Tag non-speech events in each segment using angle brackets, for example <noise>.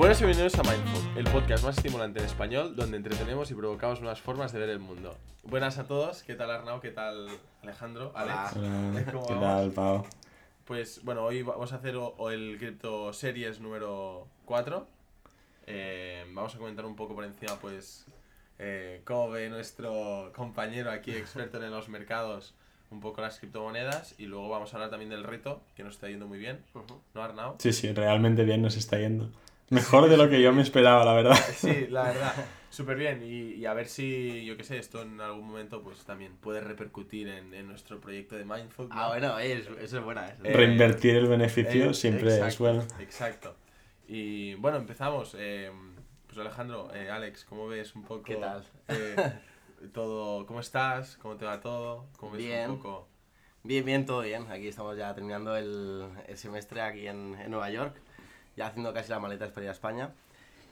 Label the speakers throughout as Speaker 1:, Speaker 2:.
Speaker 1: Buenas y bienvenidos a Mindful, el podcast más estimulante en español donde entretenemos y provocamos nuevas formas de ver el mundo. Buenas a todos, ¿qué tal Arnau? ¿Qué tal Alejandro? Alex.
Speaker 2: Hola, <laughs>
Speaker 1: ¿Cómo
Speaker 2: ¿qué tal, Pau?
Speaker 1: Pues bueno, hoy vamos a hacer o- o el Crypto Series número 4. Eh, vamos a comentar un poco por encima, pues, eh, cómo ve nuestro compañero aquí, experto en los mercados, un poco las criptomonedas. Y luego vamos a hablar también del reto, que nos está yendo muy bien, ¿no, Arnau?
Speaker 2: Sí, sí, realmente bien nos está yendo. Mejor de lo que yo me esperaba, la verdad.
Speaker 1: Sí, la verdad, súper bien. Y, y a ver si, yo qué sé, esto en algún momento pues también puede repercutir en, en nuestro proyecto de Mindful. ¿no?
Speaker 3: Ah, bueno, es- eso es buena. Eso.
Speaker 1: Eh,
Speaker 2: Reinvertir el beneficio
Speaker 1: Eh,
Speaker 2: siempre es bueno.
Speaker 1: Exacto. Y bueno, empezamos. Eh, pues Alejandro, eh, Alex, ¿cómo ves un poco?
Speaker 3: ¿Qué tal?
Speaker 1: eh, todo, ¿Cómo estás? ¿Cómo te va todo? ¿Cómo ves
Speaker 3: Bien.
Speaker 1: un poco?
Speaker 3: Bien, bien, todo bien. Aquí estamos ya terminando el, el semestre aquí en, en Nueva York, ya haciendo casi las maletas para ir a España.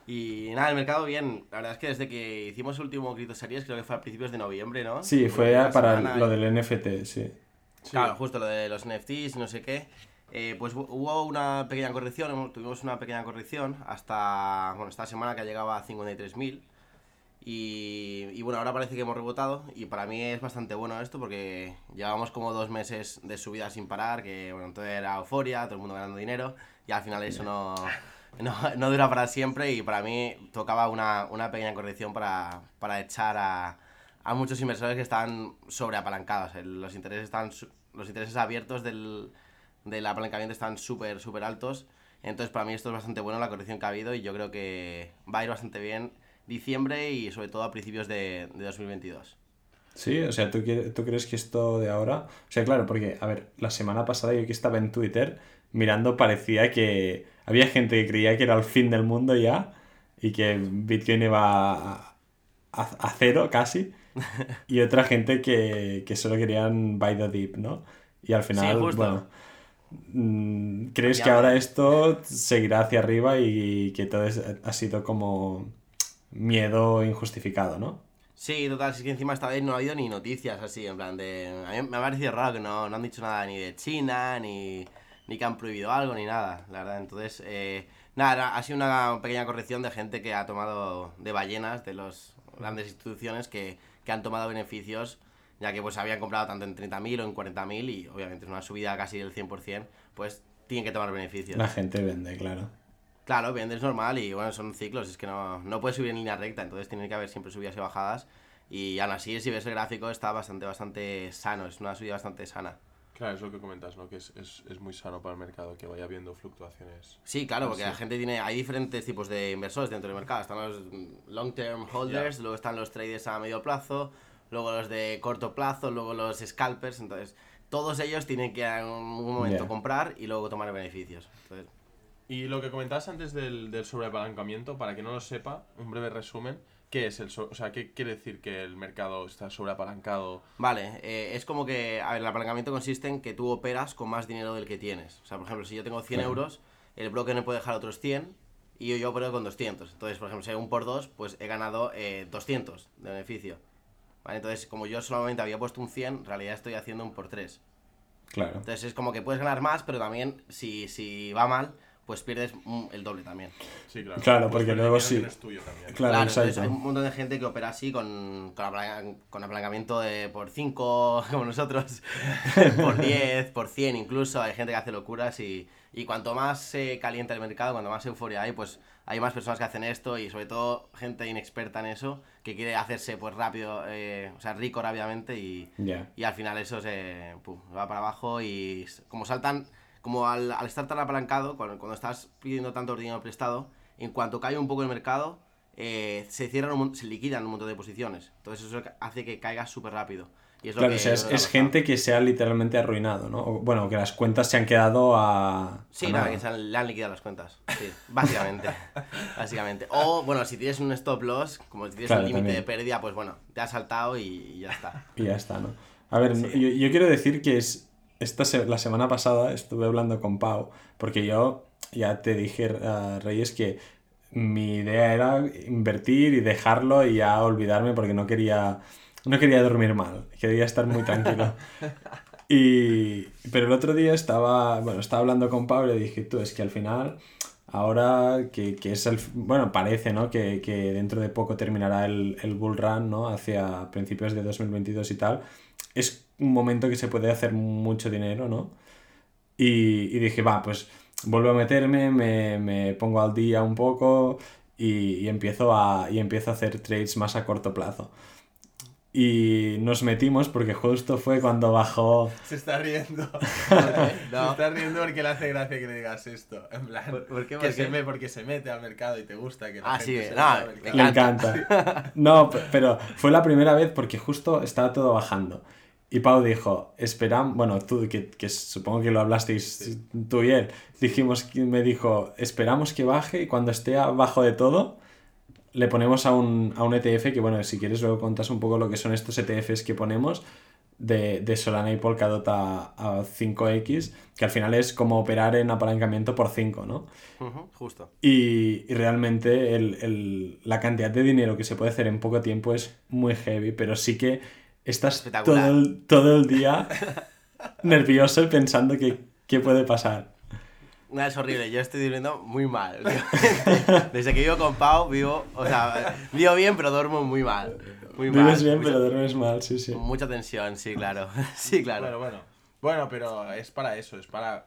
Speaker 3: Y nada, el mercado bien. La verdad es que desde que hicimos el último Cripto Series, creo que fue a principios de noviembre, ¿no?
Speaker 2: Sí, fue
Speaker 3: primera
Speaker 2: para lo del NFT, sí.
Speaker 1: Sí.
Speaker 3: Claro, justo lo de los NFTs y no sé qué. Eh, pues hu- hubo una pequeña corrección, tuvimos una pequeña corrección hasta, bueno, esta semana que ha llegado a 53.000. Y, y bueno, ahora parece que hemos rebotado y para mí es bastante bueno esto porque llevamos como dos meses de subida sin parar, que bueno, todo era euforia, todo el mundo ganando dinero y al final eso no, <laughs> no, no dura para siempre y para mí tocaba una, una pequeña corrección para, para echar a, a muchos inversores que están sobreapalancados. El- Los intereses, están, los intereses abiertos del, del apalancamiento están súper, súper altos. Entonces, para mí esto es bastante bueno la corrección que ha habido y yo creo que va a ir bastante bien diciembre y sobre todo a principios de, de 2022.
Speaker 2: Sí, o sea, ¿tú, ¿tú crees que esto de ahora... O sea, claro, porque, a ver, la semana pasada yo que estaba en Twitter mirando parecía que había gente que creía que era el fin del mundo ya y que Bitcoin iba a, a- a cero casi <laughs> y otra gente que, que solo querían buy the dip, ¿no? Y al final, bueno, mm, ¿crees que ahora esto seguirá hacia arriba y que todo es- ha sido como miedo injustificado, ¿no?
Speaker 3: Sí, total, es que encima esta vez no ha habido ni noticias así, en plan de... A mí me ha parecido raro que no, no han dicho nada ni de China, ni, ni que han prohibido algo, ni nada, la verdad. Entonces, eh, nada, ha sido una pequeña corrección de gente que ha tomado de ballenas, de las grandes instituciones que, que han tomado beneficios, ya que pues habían comprado tanto en 30.000 o en 40.000 y obviamente es una subida casi del 100%, pues tienen que tomar beneficios.
Speaker 2: La gente vende, claro.
Speaker 3: Claro, vendes normal y bueno, son ciclos, es que no, no puedes subir en línea recta, entonces tiene que haber siempre subidas y bajadas. Y aún así, si ves el gráfico, está bastante, bastante sano, es una subida bastante sana.
Speaker 1: Claro, es lo que comentas, ¿no? Que es, es, es muy sano para el mercado que vaya habiendo fluctuaciones.
Speaker 3: Sí, claro, porque
Speaker 1: Sí.
Speaker 3: la gente tiene, hay diferentes tipos de inversores dentro del mercado. Están los long term holders, luego están los traders a medio plazo, luego los de corto plazo, luego los scalpers. Entonces, todos ellos tienen que en un momento comprar y luego tomar beneficios. Entonces,
Speaker 1: Y lo que comentabas antes del, del sobreapalancamiento, para que no lo sepa, un breve resumen, ¿qué es el so- o sea, qué quiere decir que el mercado está sobreapalancado?
Speaker 3: Vale, eh, es como que, a ver, el apalancamiento consiste en que tú operas con más dinero del que tienes. O sea, por ejemplo, si yo tengo 100
Speaker 2: Claro.
Speaker 3: euros, el broker me puede dejar otros 100 y yo, yo opero con 200. Entonces, por ejemplo, si hay un por dos, pues he ganado eh, 200 de beneficio. Vale, entonces, como yo solamente había puesto un 100, en realidad estoy haciendo un por 3.
Speaker 2: Claro.
Speaker 3: Entonces es como que puedes ganar más, pero también si, si va mal, pues pierdes mm, el doble también.
Speaker 1: Sí, claro.
Speaker 2: Claro,
Speaker 1: Pues
Speaker 2: porque
Speaker 1: el
Speaker 2: luego sí.
Speaker 1: tuyo también.
Speaker 2: Claro,
Speaker 3: entonces
Speaker 2: exacto.
Speaker 3: hay un montón de gente que opera así con, con, aplan- con apalancamiento de por 5, <laughs> como nosotros, <laughs> por 10, por 100 incluso. Hay gente que hace locuras y, y cuanto más se calienta el mercado, cuanto más euforia hay, pues hay más personas que hacen esto y sobre todo gente inexperta en eso que quiere hacerse pues rápido, eh, o sea, rico rápidamente y, y al final eso se pum, va para abajo y como saltan, como al, al estar tan apalancado, cuando, cuando estás pidiendo tanto dinero prestado, en cuanto cae un poco el mercado, eh, se cierran, un se liquidan un montón de posiciones. Entonces eso hace que caiga súper rápido. Y es lo
Speaker 2: Claro,
Speaker 3: que
Speaker 2: o sea, es, gente que se ha literalmente arruinado, ¿no? O, bueno, que las cuentas se han quedado a...
Speaker 3: Sí,
Speaker 2: a
Speaker 3: nada,
Speaker 2: nada.
Speaker 3: que se han- le han liquidado las cuentas. Sí, básicamente. <laughs> básicamente. O, bueno, si tienes un stop loss, como si tienes
Speaker 2: Claro,
Speaker 3: un límite de pérdida, pues bueno, te has saltado y, y ya está.
Speaker 2: Y ya está, ¿no? A ver,
Speaker 3: Sí.
Speaker 2: yo, yo quiero decir que es esta se- la semana pasada estuve hablando con Pau, porque yo ya te dije, a Reyes, que mi idea era invertir y dejarlo y ya olvidarme porque no quería, no quería dormir mal, quería estar muy tranquilo. <laughs> Y, pero el otro día estaba, bueno, estaba hablando con Pau y le dije, tú, es que al final ahora que, que es el... Bueno, parece, ¿no? Que, que dentro de poco terminará el, el bull run, ¿no? Hacia principios de 2022 y tal. Es un momento que se puede hacer mucho dinero, ¿no? Y, y dije, va, pues vuelvo a meterme, me, me pongo al día un poco y, y empiezo a, y empiezo a hacer trades más a corto plazo. Y nos metimos porque justo fue cuando bajó...
Speaker 1: Se está riendo. <laughs>
Speaker 3: No.
Speaker 1: Se está riendo porque le hace gracia que le digas esto. En plan,
Speaker 3: ¿Por- por qué?
Speaker 1: que
Speaker 3: ¿Por
Speaker 1: se
Speaker 3: qué?
Speaker 1: me, porque se mete al mercado y te gusta que la
Speaker 3: Ah,
Speaker 1: gente
Speaker 3: sí,
Speaker 1: se
Speaker 3: no,
Speaker 1: al mercado.
Speaker 3: Encanta. <laughs>
Speaker 2: No, pe- pero fue la primera vez porque justo estaba todo bajando. Y Pau dijo, esperam, bueno, tú, que, que supongo que lo hablasteis tú y él, dijimos, me dijo, esperamos que baje y cuando esté abajo de todo, le ponemos a un, a un ETF, que bueno, si quieres luego contas un poco lo que son estos ETFs que ponemos, de, de Solana y Polkadot a, a 5X, que al final es como operar en apalancamiento por 5, ¿no?
Speaker 3: Justo.
Speaker 2: Y, y realmente el, el- la cantidad de dinero que se puede hacer en poco tiempo es muy heavy, pero sí que estás todo el, todo el día nervioso y pensando que qué puede pasar.
Speaker 3: No, es horrible, yo estoy durmiendo muy mal. <laughs> Desde que vivo con Pau, vivo, o sea, vivo bien, pero duermo muy mal. Muy mal.
Speaker 2: Vives bien,
Speaker 3: mucha,
Speaker 2: pero duermes mal, sí, sí.
Speaker 3: Mucha tensión, sí, claro. <laughs> Sí, claro.
Speaker 1: Bueno, bueno. Bueno, pero es para eso, es para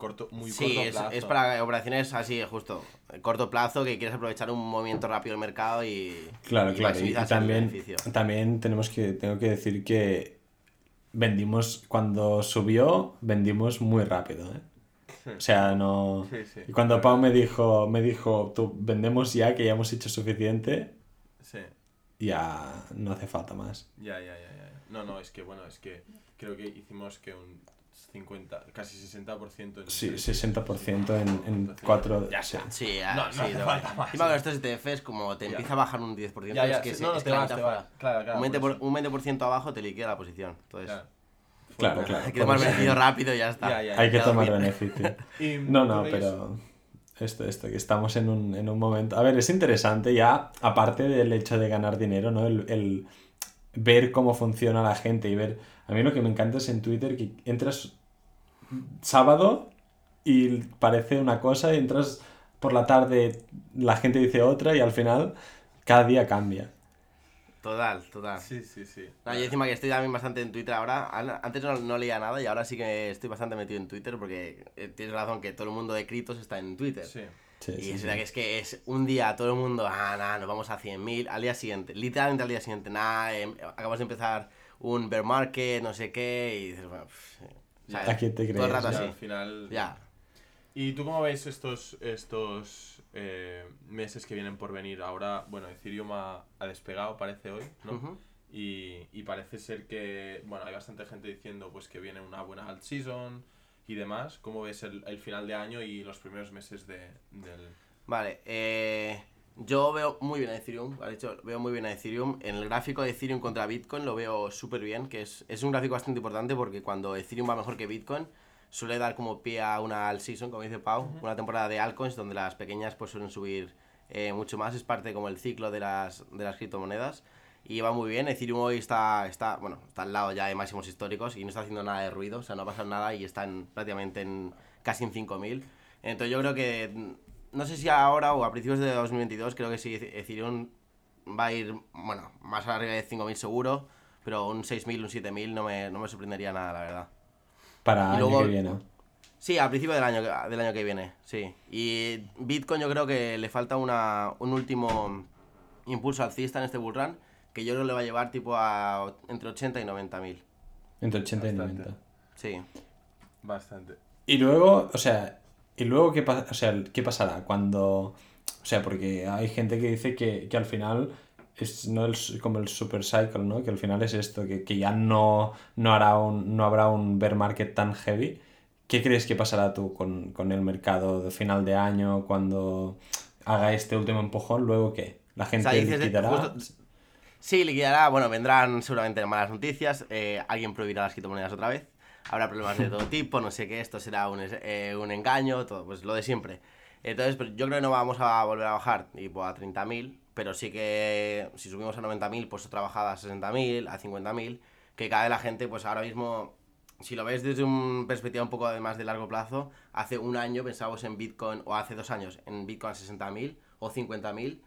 Speaker 1: corto, muy
Speaker 3: sí,
Speaker 1: corto
Speaker 3: es,
Speaker 1: plazo.
Speaker 3: es para operaciones así, justo, a corto plazo, que quieres aprovechar un movimiento rápido del mercado y.
Speaker 2: Claro,
Speaker 3: y
Speaker 2: claro. Y, también, también tenemos que, tengo que decir que vendimos, cuando subió, vendimos muy rápido, ¿eh? O sea, no...
Speaker 1: Sí, sí.
Speaker 2: Y cuando Pau me dijo, me dijo, tú, vendemos ya, que ya hemos hecho suficiente,
Speaker 1: Sí,
Speaker 2: ya no hace falta más.
Speaker 1: ya, ya, ya, ya. No, no, es que, bueno, es que creo que hicimos que un 50, casi 60% en...
Speaker 2: Sí, 60% en, en cuatro...
Speaker 1: Ya
Speaker 2: sí.
Speaker 1: está.
Speaker 3: Sí, ya,
Speaker 1: No, no
Speaker 3: sí,
Speaker 1: hace
Speaker 3: lo-
Speaker 1: falta más.
Speaker 3: Encima con estos ETFs, como te
Speaker 1: Ya.
Speaker 3: empieza a bajar un 10%,
Speaker 1: Ya, ya,
Speaker 3: es que,
Speaker 1: sí,
Speaker 3: se-
Speaker 1: no, no,
Speaker 3: es
Speaker 1: te vas, te vas. Claro, claro,
Speaker 3: un, 20%,
Speaker 1: por eso.
Speaker 3: un 20% abajo te liquida la posición. Entonces,
Speaker 1: Claro.
Speaker 2: Claro, claro. <laughs>
Speaker 3: hay que tomar beneficio rápido y ya está.
Speaker 1: Ya, ya,
Speaker 2: Hay que tomar beneficio. <laughs>
Speaker 1: Y
Speaker 2: No, no, pero esto, esto, que estamos en un, en un momento... A ver, es interesante ya, aparte del hecho de ganar dinero, ¿no? El, el ver cómo funciona la gente y ver... A mí lo que me encanta es en Twitter que entras sábado y parece una cosa y entras por la tarde, la gente dice otra y al final cada día cambia.
Speaker 3: Total, total.
Speaker 1: Sí, sí, sí.
Speaker 3: No, yo encima que estoy también bastante en Twitter ahora. An- Antes no, no leía nada y ahora sí que estoy bastante metido en Twitter porque eh, tienes razón que todo el mundo de criptos está en Twitter.
Speaker 1: Sí.
Speaker 2: Sí,
Speaker 3: Y
Speaker 2: sí,
Speaker 3: es
Speaker 2: sí.
Speaker 3: verdad que es que es un día todo el mundo, ah, nada, nos vamos a 100.000, al día siguiente, literalmente al día siguiente, nada, em, acabas de empezar un bear market, no sé qué, y dices, bueno, pff, ¿sabes?
Speaker 2: ¿A quién te
Speaker 3: Todo el
Speaker 2: crees?
Speaker 3: rato
Speaker 1: Ya,
Speaker 3: así.
Speaker 1: al final...
Speaker 3: Ya.
Speaker 1: ¿Y tú cómo ves estos, estos eh, meses que vienen por venir? Ahora, bueno, Ethereum ha, ha despegado, parece hoy, ¿no? Y, y parece ser que, bueno, hay bastante gente diciendo pues que viene una buena alt season y demás. ¿Cómo ves el, el final de año y los primeros meses de, del...
Speaker 3: Vale, eh, yo veo muy bien a Ethereum, veo muy bien a Ethereum. En el gráfico de Ethereum contra Bitcoin lo veo súper bien, que es, es un gráfico bastante importante porque cuando Ethereum va mejor que Bitcoin, suele dar como pie a una alt season, como dice Pau, una temporada de altcoins donde las pequeñas pues suelen subir eh, mucho más, es parte como el ciclo de las, de las criptomonedas. Y va muy bien, Ethereum hoy está, está, bueno, está al lado ya de máximos históricos y no está haciendo nada de ruido, o sea, no ha pasado nada y está en- prácticamente en casi en 5000. Entonces yo creo que, mm, no sé si ahora o a principios de 2022, creo que sí, Ethereum va a ir, bueno, más arriba de 5000 seguro, pero un 6000, un 7000 no me, no me sorprendería nada, la verdad.
Speaker 2: Para
Speaker 3: Y
Speaker 2: año
Speaker 3: luego-
Speaker 2: que viene.
Speaker 3: Sí, al principio del año, del año que viene, sí. Y Bitcoin yo creo que le falta una, un último impulso alcista en este bull run, que yo creo que le va a llevar tipo a entre 80 y 90 mil.
Speaker 2: Entre 80 y
Speaker 1: Bastante.
Speaker 2: 90.
Speaker 3: Sí.
Speaker 1: Bastante.
Speaker 2: Y luego, o sea, y luego qué, pa- o sea, ¿qué pasará cuando... O sea, porque hay gente que dice que, que al final es no el, como el super cycle, ¿no? Que al final es esto, que, que ya no, no, hará un, no habrá un bear market tan heavy. ¿Qué crees que pasará tú con, con el mercado de final de año cuando haga este último empujón? ¿Luego qué? ¿La gente
Speaker 3: dices de-
Speaker 2: liquidará?
Speaker 3: justo- Sí, liquidará, bueno, vendrán seguramente malas noticias, eh, alguien prohibirá las criptomonedas otra vez, habrá problemas de <laughs> todo tipo, no sé qué, esto será un, eh, un engaño, todo, pues lo de siempre. Entonces, pues, yo creo que no vamos a volver a bajar tipo a 30.000, pero sí que si subimos a 90.000, pues otra bajada a 60.000, a 50.000, que cada vez la gente, pues ahora mismo si lo ves desde una perspectiva un poco además de largo plazo, hace un año pensábamos en Bitcoin, o hace dos años, en Bitcoin a 60.000 o 50.000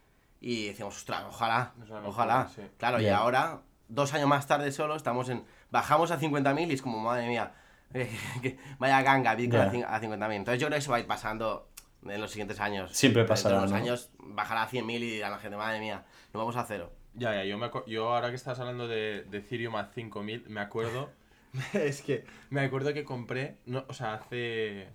Speaker 3: y decíamos, ostras, ojalá, ojalá.
Speaker 1: sí.
Speaker 3: Claro, y ahora, dos años más tarde solo, estamos en, bajamos a 50.000 y es como, madre mía, <laughs> vaya ganga Bitcoin
Speaker 2: Ya.
Speaker 3: a cin- a 50.000. Entonces yo creo que se va a ir pasando en los siguientes años.
Speaker 2: Siempre pasará,
Speaker 3: de los
Speaker 2: ¿no?
Speaker 3: años bajará a 100.000 y dirá la gente, madre mía, nos vamos a cero.
Speaker 1: Ya, ya, yo, me yo ahora que estás hablando de, de Ethereum a 5000, me acuerdo. <laughs> es que me acuerdo que compré, no, o sea, hace.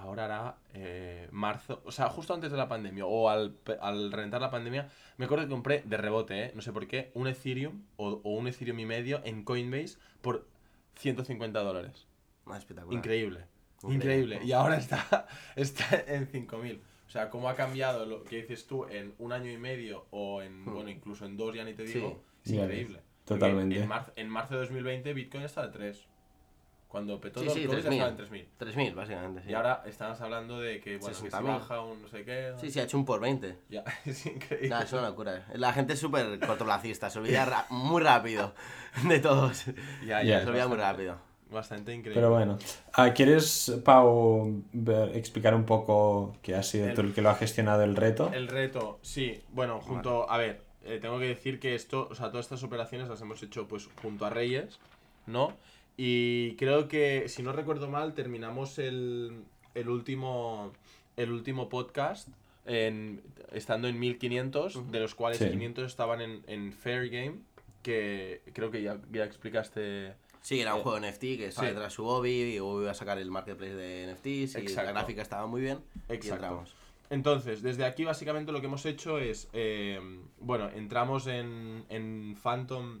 Speaker 1: Ahora era eh, marzo, o sea, justo antes de la pandemia, o al, al reventar la pandemia, me acuerdo que compré de rebote, ¿eh? no sé por qué, un Ethereum o, o un Ethereum y medio en Coinbase por 150 dólares.
Speaker 3: Ah, espectacular.
Speaker 1: Increíble.
Speaker 3: Increíble.
Speaker 1: Increíble. Y ahora está, <laughs> está en 5000. O sea, cómo ha cambiado lo que dices tú en un año y medio o en,
Speaker 3: Hmm.
Speaker 1: bueno, incluso en dos, ya ni te
Speaker 3: Sí.
Speaker 1: digo. Es
Speaker 2: Ya
Speaker 1: increíble.
Speaker 2: Totalmente.
Speaker 1: En marzo, en marzo de 2020 Bitcoin estaba de 3. Cuando petó
Speaker 3: Sí, sí,
Speaker 1: el
Speaker 3: 3.000.
Speaker 1: estaba en 3000.
Speaker 3: 3.000, básicamente, sí.
Speaker 1: Y ahora estamos hablando de que, bueno, que si
Speaker 3: 60.000.
Speaker 1: baja un no sé qué.
Speaker 3: Sí, sí, ha hecho un por 20.
Speaker 1: Ya, <laughs> es increíble.
Speaker 3: Nah, es una locura. La gente es súper cortoplacista, se olvida muy rápido de todos.
Speaker 1: Ya,
Speaker 2: Ya.
Speaker 3: Se olvida muy rápido.
Speaker 1: Bastante increíble.
Speaker 2: Pero bueno, Ah, ¿quieres, Pau, ver- explicar un poco que has sido tú el que lo ha gestionado el reto?
Speaker 1: El reto, sí. Bueno, junto. A ver, eh, tengo que decir que esto, o sea, todas estas operaciones las hemos hecho pues junto a Reyes, ¿no? Y creo que, si no recuerdo mal, terminamos el, el último. El último podcast. En, estando en 1500, de los cuales
Speaker 2: Sí.
Speaker 1: 500 estaban en, en Fair Game, que creo que ya, ya explicaste.
Speaker 3: Sí, era un
Speaker 1: Eh,
Speaker 3: juego NFT que estaba
Speaker 1: sí.
Speaker 3: detrás de su hobby y iba a sacar el marketplace de NFTs y
Speaker 1: Exacto.
Speaker 3: la gráfica estaba muy bien y
Speaker 1: Exacto.
Speaker 3: entramos.
Speaker 1: Entonces, desde aquí básicamente lo que hemos hecho es, eh, bueno, entramos en, en Phantom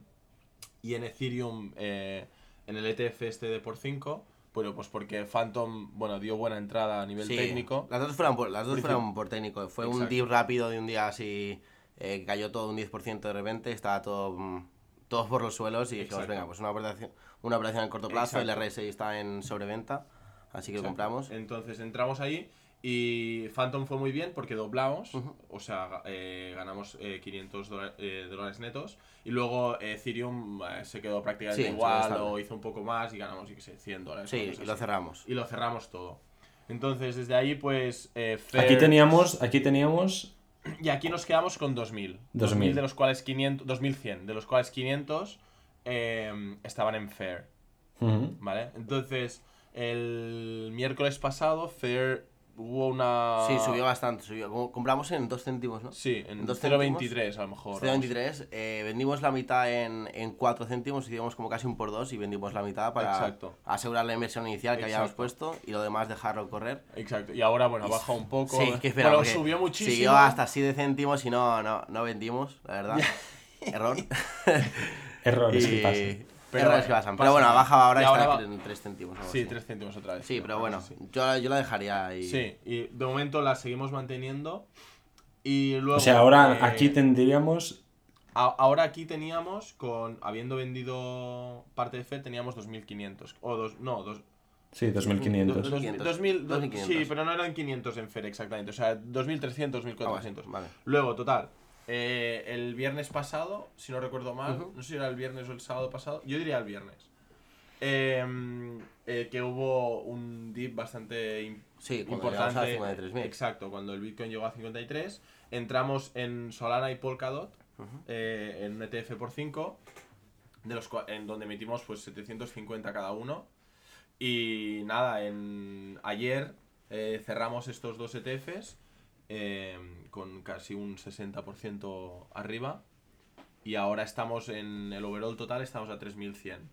Speaker 1: y en Ethereum eh, en el ETF este de por 5, bueno, pues porque Phantom, bueno, dio buena entrada a nivel
Speaker 3: Sí,
Speaker 1: técnico.
Speaker 3: Las dos fueron por, las dos fueron por técnico. Fue un dip rápido de un día así, eh, cayó todo un 10% de repente, estaba todo, mm, todo por los suelos y dijimos, venga, pues una operación, una operación en corto plazo,
Speaker 1: Exacto.
Speaker 3: el RSI está en sobreventa, así que lo compramos.
Speaker 1: Entonces entramos ahí y Phantom fue muy bien porque doblamos, o sea, eh, ganamos eh, 500 dola- eh, dólares netos y luego eh, Ethereum eh, se quedó prácticamente
Speaker 3: Sí,
Speaker 1: igual o hizo un poco más y ganamos, yo qué sé, 100 dólares.
Speaker 3: Sí, y lo cerramos.
Speaker 1: y lo cerramos todo. Entonces, desde ahí, pues. eh,
Speaker 2: Aquí teníamos, aquí teníamos
Speaker 1: Y aquí nos quedamos con 2000.
Speaker 2: 2000.
Speaker 1: de los cuales 500. 2100, de los cuales 500 eh, estaban en Fair. ¿Vale? Entonces, el miércoles pasado, Fair hubo una.
Speaker 3: Sí, subió bastante, subió. Compramos en 2 céntimos, ¿no?
Speaker 1: Sí, en
Speaker 3: en dos
Speaker 1: 0.23 a lo mejor. vamos.
Speaker 3: 0.23, eh, vendimos la mitad en, en 4 céntimos, hicimos como casi un por 2 y vendimos la mitad para
Speaker 1: Exacto.
Speaker 3: asegurar la inversión inicial que habíamos
Speaker 1: Exacto.
Speaker 3: puesto y lo demás dejarlo correr.
Speaker 1: Exacto. Y ahora, bueno, ha bajado un poco.
Speaker 3: Sí, que espera,
Speaker 1: Bueno, subió muchísimo.
Speaker 3: Siguió hasta 7 céntimos y no, no, no vendimos, la verdad. <laughs> Error.
Speaker 2: errores que
Speaker 3: Y-
Speaker 2: pasan.
Speaker 1: Pero bueno,
Speaker 3: que pasan.
Speaker 1: pasa.
Speaker 3: Pero bueno, ha bajado ahora
Speaker 1: Y ahora
Speaker 3: está en 3 céntimos. o
Speaker 1: Sí,
Speaker 3: así.
Speaker 1: 3 céntimos otra vez.
Speaker 3: Sí, pero bueno, yo, yo la dejaría ahí.
Speaker 1: Sí, y de momento la seguimos manteniendo. Y luego.
Speaker 2: O sea, ahora
Speaker 1: eh,
Speaker 2: aquí tendríamos...
Speaker 1: a- ahora aquí teníamos, con habiendo vendido parte de Fed, teníamos 2.500. O dos, no, dos,
Speaker 2: Sí,
Speaker 1: dos-
Speaker 2: 2.500.
Speaker 3: 2.500.
Speaker 1: 2000, dos-
Speaker 3: 2.500.
Speaker 1: sí, pero no eran 500 en Fed exactamente. O sea, 2.300, 2.400.
Speaker 3: Ah, vale.
Speaker 1: Luego, total. Eh, el viernes pasado, si no recuerdo mal, no sé si era el viernes o el sábado pasado, yo diría el viernes. em, eh, que hubo un dip bastante
Speaker 3: Sí, a
Speaker 1: importante.
Speaker 3: 53.000.
Speaker 1: Exacto, cuando el Bitcoin llegó a 53, entramos en Solana y Polkadot, eh, en un ETF por 5, de los en donde metimos pues 750 cada uno. Y nada, en ayer eh, cerramos estos dos ETFs eh, con casi un 60% arriba. Y ahora estamos en el overall total, estamos a 3100.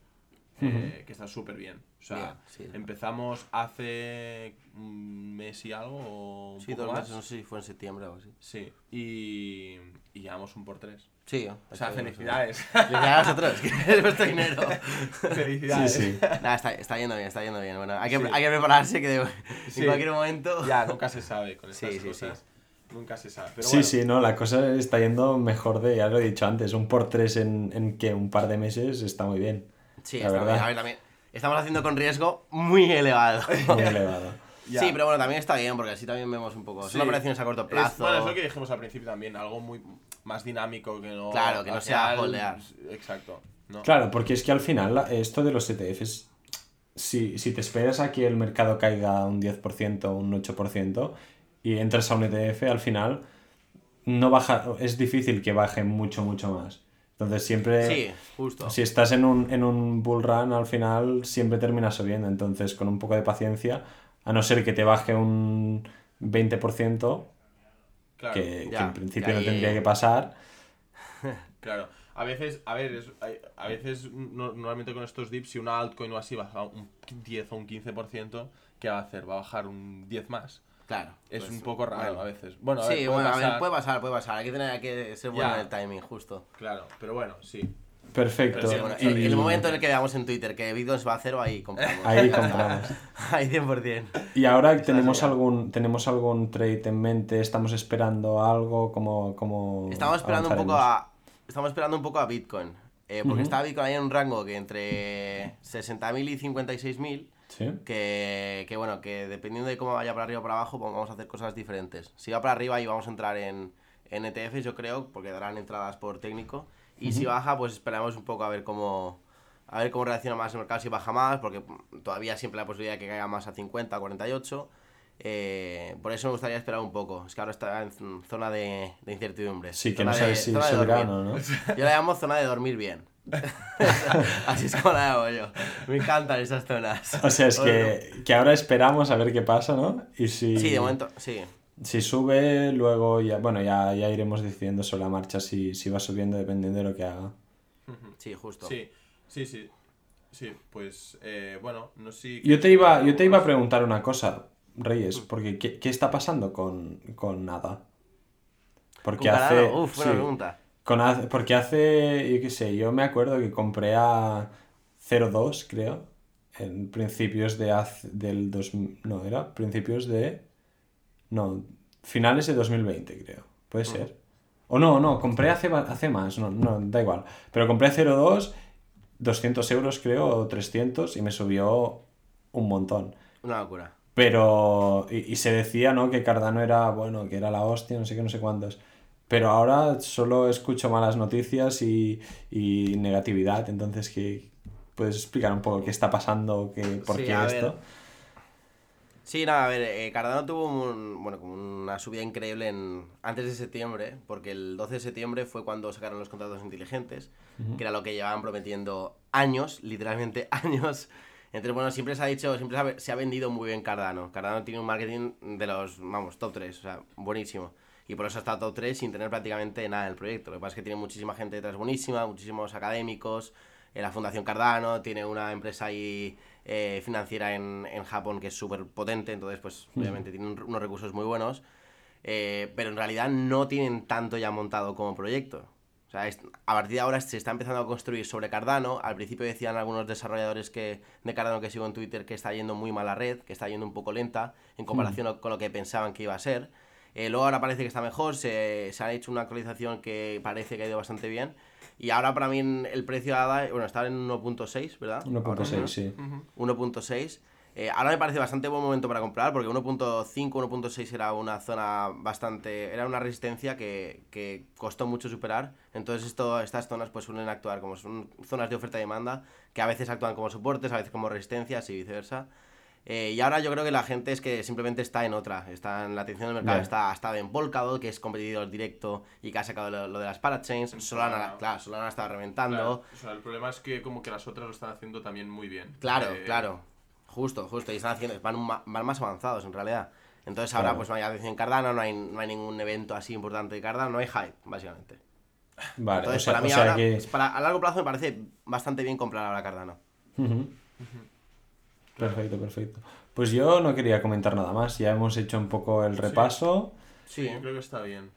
Speaker 1: eh, que está súper bien. O sea,
Speaker 3: sí.
Speaker 1: empezamos hace un mes y algo o un
Speaker 3: Sí,
Speaker 1: poco
Speaker 3: dos
Speaker 1: más.
Speaker 3: meses, no sé si fue en septiembre o algo así.
Speaker 1: Sí, y, y llevamos un por tres.
Speaker 3: Sí,
Speaker 1: O sea, felicidades.
Speaker 3: Felicidades a vosotros, que <laughs> es vuestro dinero.
Speaker 1: felicidades.
Speaker 2: Sí, sí.
Speaker 3: Nada, está, está yendo bien, está yendo bien. Bueno, hay que,
Speaker 1: Sí.
Speaker 3: hay que prepararse que de-
Speaker 1: Sí.
Speaker 3: en cualquier momento.
Speaker 1: Ya, nunca se sabe con
Speaker 3: Sí,
Speaker 1: estas
Speaker 3: sí,
Speaker 1: cosas. Nunca se sabe. Pero
Speaker 2: Sí,
Speaker 1: bueno,
Speaker 2: sí, no, la cosa está yendo mejor de, ya lo he dicho antes, un por tres en, en que un par de meses está muy bien.
Speaker 3: Sí,
Speaker 2: la
Speaker 3: está
Speaker 2: verdad.
Speaker 3: bien. A ver, también estamos haciendo con riesgo muy elevado. <laughs>
Speaker 2: Muy elevado.
Speaker 1: ya.
Speaker 3: Sí, pero bueno, también está bien porque así también vemos un poco. Son operaciones a corto
Speaker 1: Es,
Speaker 3: plazo.
Speaker 1: bueno, es lo que dijimos al principio también, algo muy más dinámico que no.
Speaker 3: Claro, que no sea holdear.
Speaker 1: Exacto. ¿no?
Speaker 2: Claro, porque es que al final esto de los ETFs si, si te esperas a que el mercado caiga un 10%, un 8% y entras a un ETF, al final no baja, es difícil que baje mucho, mucho más. Entonces siempre,
Speaker 3: Sí, justo.
Speaker 2: si estás en un, en un bull run, al final siempre terminas subiendo. Entonces, con un poco de paciencia, a no ser que te baje un 20%,
Speaker 1: Claro,
Speaker 2: que,
Speaker 3: ya,
Speaker 2: que en principio
Speaker 3: que
Speaker 2: no tendría que pasar. <laughs>
Speaker 1: claro. A veces, a ver, es- a veces no- normalmente con estos dips, si una altcoin o así baja un 10 o un 15%, ¿qué va a hacer? ¿Va a bajar un 10 más?
Speaker 3: Claro.
Speaker 1: Es
Speaker 3: pues,
Speaker 1: un poco raro
Speaker 3: bueno.
Speaker 1: a veces. Bueno, a
Speaker 3: sí,
Speaker 1: ver, puede
Speaker 3: bueno, a ver,
Speaker 1: pasar,
Speaker 3: puede pasar, puede pasar. Hay que, tener, que ser bueno en el timing, justo.
Speaker 1: Claro, pero bueno, sí.
Speaker 2: Perfecto.
Speaker 1: Sí,
Speaker 3: bueno,
Speaker 2: Y-
Speaker 3: en el momento en el que veamos en Twitter que Bitcoin se va a cero, ahí compramos.
Speaker 2: Ahí compramos. <laughs>
Speaker 3: ahí 100%.
Speaker 2: Y ahora tenemos algún, tenemos algún trade en mente, estamos esperando algo, como, como
Speaker 3: Estamos esperando un poco a. Estamos esperando un poco a Bitcoin. eh, porque
Speaker 2: Ujú.
Speaker 3: está Bitcoin ahí en un rango que entre 60.000 y 56.000.
Speaker 2: Sí.
Speaker 3: Que, que bueno, que dependiendo de cómo vaya para arriba o para abajo, pues vamos a hacer cosas diferentes. Si va para arriba, ahí vamos a entrar en, en ETFs, yo creo, porque darán entradas por técnico. Y si baja, pues esperamos un poco a ver cómo. A ver cómo reacciona más el mercado si baja más, porque todavía siempre la posibilidad de que caiga más a 50, 48. Eh, por eso me gustaría esperar un poco. Es que ahora está en zona de, de incertidumbre.
Speaker 2: Sí, que
Speaker 3: Zona
Speaker 2: no sabes si
Speaker 3: zona de
Speaker 2: subirá o
Speaker 3: dormir.
Speaker 2: no.
Speaker 3: Yo la llamo zona de dormir bien. <laughs> Así es como la llamo yo. Me encantan esas zonas.
Speaker 2: O sea, es
Speaker 3: Bueno,
Speaker 2: que, que ahora esperamos a ver qué pasa, ¿no? Y si,
Speaker 3: Sí, de momento, sí.
Speaker 2: Si sube, luego ya, bueno, ya, ya iremos decidiendo sobre la marcha si, si va subiendo dependiendo de lo que haga.
Speaker 3: Sí, justo.
Speaker 1: Sí, sí, sí. Sí, pues, eh, bueno, no sé si...
Speaker 2: Yo te iba, yo te iba a preguntar una cosa, Reyes, porque ¿qué, qué está pasando con, con nada? Porque
Speaker 3: Con
Speaker 2: hace...
Speaker 3: Uf, buena
Speaker 2: sí,
Speaker 3: pregunta.
Speaker 2: con porque hace, yo qué sé, yo me acuerdo que compré a 02, creo, en principios de hace- del 2000, no, era principios de, no, finales de 2020, creo, puede ser. O no, no, compré hace, hace más, no, no, da igual. Pero compré a 02, 200 euros creo, o 300, y me subió un montón.
Speaker 3: Una locura.
Speaker 2: Pero, y, y se decía, ¿no? Que Cardano era, bueno, que era la hostia, no sé qué, no sé cuántos. Pero ahora solo escucho malas noticias y, y negatividad. Entonces, ¿qué, ¿puedes explicar un poco qué está pasando? Qué, ¿Por
Speaker 3: Sí,
Speaker 2: qué
Speaker 3: ver. Sí, nada, a ver, eh, Cardano tuvo un- bueno, como una subida increíble en, antes de septiembre, porque el 12 de septiembre fue cuando sacaron los contratos inteligentes, que era lo que llevaban prometiendo años, literalmente <laughs> años. Entonces, bueno, siempre se ha dicho, siempre se ha, se ha vendido muy bien Cardano. Cardano tiene un marketing de los, vamos, top 3, o sea, buenísimo. Y por eso está top 3 sin tener prácticamente nada en el proyecto. Lo que pasa es que tiene muchísima gente detrás buenísima, muchísimos académicos, eh, la Fundación Cardano, tiene una empresa ahí eh, financiera en, en Japón que es súper potente, entonces pues obviamente tiene un- unos recursos muy buenos, eh, pero en realidad no tienen tanto ya montado como proyecto. O sea, es- a partir de ahora se está empezando a construir sobre Cardano. Al principio decían algunos desarrolladores que, de Cardano que sigo en Twitter que está yendo muy mal la red, que está yendo un poco lenta en comparación con lo que pensaban que iba a ser. Eh, luego ahora parece que está mejor, se, se ha hecho una actualización que parece que ha ido bastante bien. Y ahora para mí el precio ADA, bueno, está en 1.6, ¿verdad? Ahora
Speaker 2: 1.6,
Speaker 3: mismo.
Speaker 2: sí.
Speaker 3: 1.6. Eh, ahora me parece bastante buen momento para comprar porque 1.5, 1.6 era una zona bastante... Era una resistencia que, que costó mucho superar. Entonces esto, estas zonas pues suelen actuar como son zonas de oferta y demanda que a veces actúan como soportes, a veces como resistencias y viceversa. Eh, y ahora yo creo que la gente es que simplemente está en otra. Está en la atención del mercado,
Speaker 2: Ya.
Speaker 3: está, está en Polkadot, que es competidor directo y que ha sacado lo, lo de las parachains. Solana, claro, Solana está reventando.
Speaker 1: Claro, o sea, el problema es que como que las otras lo están haciendo también muy bien.
Speaker 3: Claro,
Speaker 1: Eh,
Speaker 3: claro. Justo, justo. Y están haciendo, van, van más avanzados en realidad. Entonces ahora
Speaker 2: Claro.
Speaker 3: pues no hay atención en Cardano, no hay, no hay ningún evento así importante de Cardano, no hay hype, básicamente.
Speaker 2: Vale,
Speaker 3: Entonces
Speaker 2: o sea,
Speaker 3: para mí
Speaker 2: o sea
Speaker 3: ahora,
Speaker 2: que...
Speaker 3: para, a largo plazo me parece bastante bien comprar ahora Cardano.
Speaker 2: Ujú. Perfecto, perfecto. Pues yo no quería comentar nada más. Ya hemos hecho un poco el repaso.
Speaker 1: Sí, yo creo que está bien.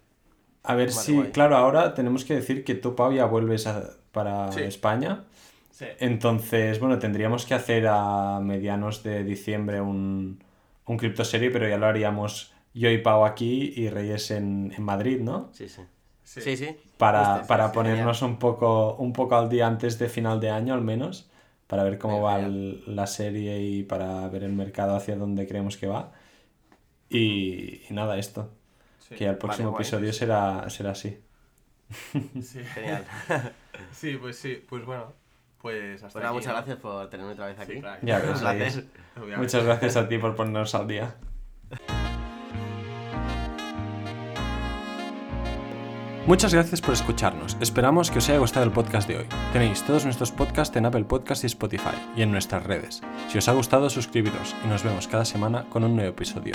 Speaker 2: A ver
Speaker 3: Vale,
Speaker 2: si,
Speaker 3: guay.
Speaker 2: claro, ahora tenemos que decir que tú, Pau, ya vuelves a- para
Speaker 1: Sí.
Speaker 2: España.
Speaker 1: Sí.
Speaker 2: Entonces, bueno, tendríamos que hacer a medianos de diciembre un, un cripto serie, pero ya lo haríamos yo y Pau aquí y Reyes en, en Madrid, ¿no?
Speaker 3: Sí, sí.
Speaker 1: Sí.
Speaker 3: Sí, sí.
Speaker 2: Para, para
Speaker 3: sí,
Speaker 2: ponernos un poco, un poco al día antes de final de año, al menos, para ver cómo va el- la serie y para ver el mercado hacia dónde creemos que va. Y, y nada, esto.
Speaker 1: Sí.
Speaker 2: Que el próximo episodio será, será así.
Speaker 1: Sí. <laughs>
Speaker 3: Genial. <laughs>
Speaker 1: Sí, pues sí, pues bueno. Pues hasta
Speaker 3: Bueno,
Speaker 1: aquí,
Speaker 3: muchas
Speaker 1: ¿no?
Speaker 3: gracias por tenerme otra vez aquí.
Speaker 1: Sí, claro.
Speaker 2: Ya
Speaker 3: Un placer.
Speaker 2: Muchas gracias a ti por <laughs> ponernos al día. Muchas gracias por escucharnos. Esperamos que os haya gustado el podcast de hoy. Tenéis todos nuestros podcasts en Apple Podcasts y Spotify y en nuestras redes. Si os ha gustado, suscribiros y nos vemos cada semana con un nuevo episodio.